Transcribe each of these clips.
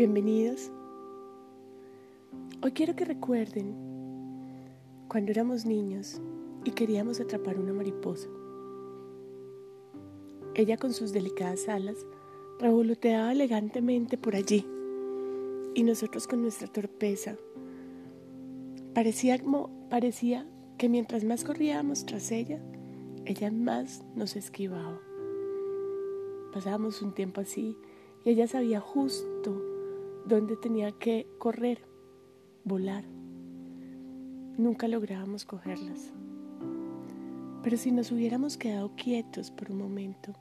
Bienvenidos. Hoy quiero que recuerden cuando éramos niños y queríamos atrapar una mariposa. Ella con sus delicadas alas revoloteaba elegantemente por allí y nosotros con nuestra torpeza. Parecía, parecía que mientras más corríamos tras ella, ella más nos esquivaba. Pasábamos un tiempo así y ella sabía justo dónde tenía que correr, volar. Nunca lográbamos cogerlas. Pero si nos hubiéramos quedado quietos por un momento,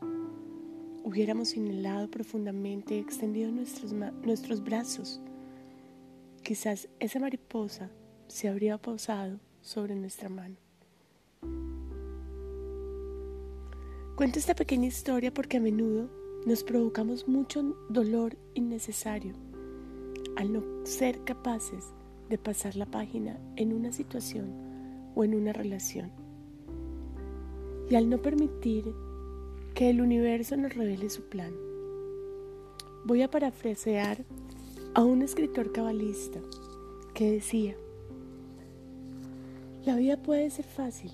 hubiéramos inhalado profundamente y extendido nuestros, nuestros brazos, quizás esa mariposa se habría posado sobre nuestra mano. Cuento esta pequeña historia porque a menudo nos provocamos mucho dolor innecesario al no ser capaces de pasar la página en una situación o en una relación. Y al no permitir que el universo nos revele su plan. Voy a parafrasear a un escritor cabalista que decía, la vida puede ser fácil,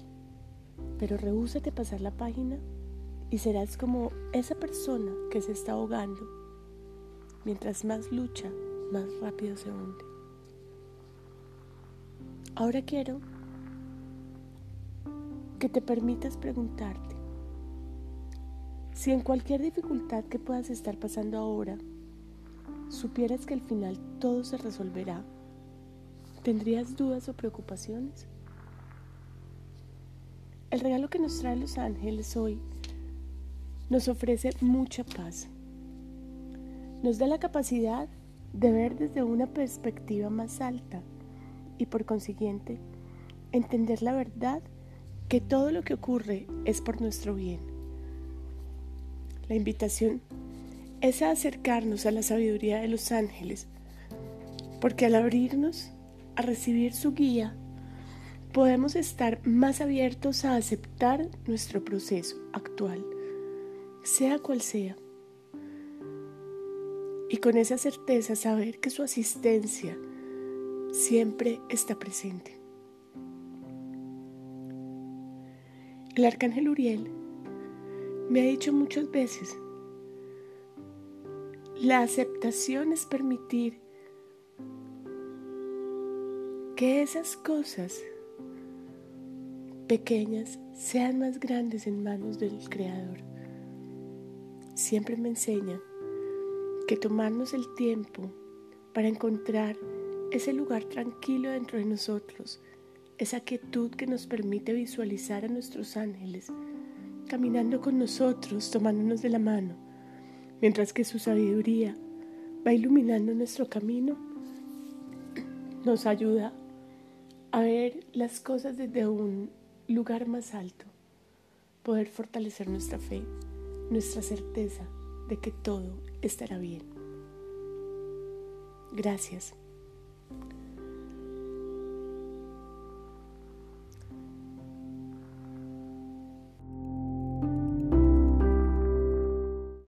pero rehúsate pasar la página y serás como esa persona que se está ahogando. Mientras más lucha, más rápido se hunde. Ahora quiero que te permitas preguntarte si en cualquier dificultad que puedas estar pasando ahora, supieras que al final todo se resolverá, ¿tendrías dudas o preocupaciones? El regalo que nos trae los ángeles hoy nos ofrece mucha paz. Nos da la capacidad de ver desde una perspectiva más alta y por consiguiente entender la verdad que todo lo que ocurre es por nuestro bien. La invitación es a acercarnos a la sabiduría de los ángeles, porque al abrirnos a recibir su guía, podemos estar más abiertos a aceptar nuestro proceso actual, sea cual sea y con esa certeza saber que su asistencia siempre está presente. El arcángel Uriel me ha dicho muchas veces, la aceptación es permitir que esas cosas pequeñas sean más grandes en manos del Creador. Siempre me enseña que tomarnos el tiempo para encontrar ese lugar tranquilo dentro de nosotros, esa quietud que nos permite visualizar a nuestros ángeles caminando con nosotros, tomándonos de la mano, mientras que su sabiduría va iluminando nuestro camino, nos ayuda a ver las cosas desde un lugar más alto, poder fortalecer nuestra fe, nuestra certeza de que todo estará bien. Gracias.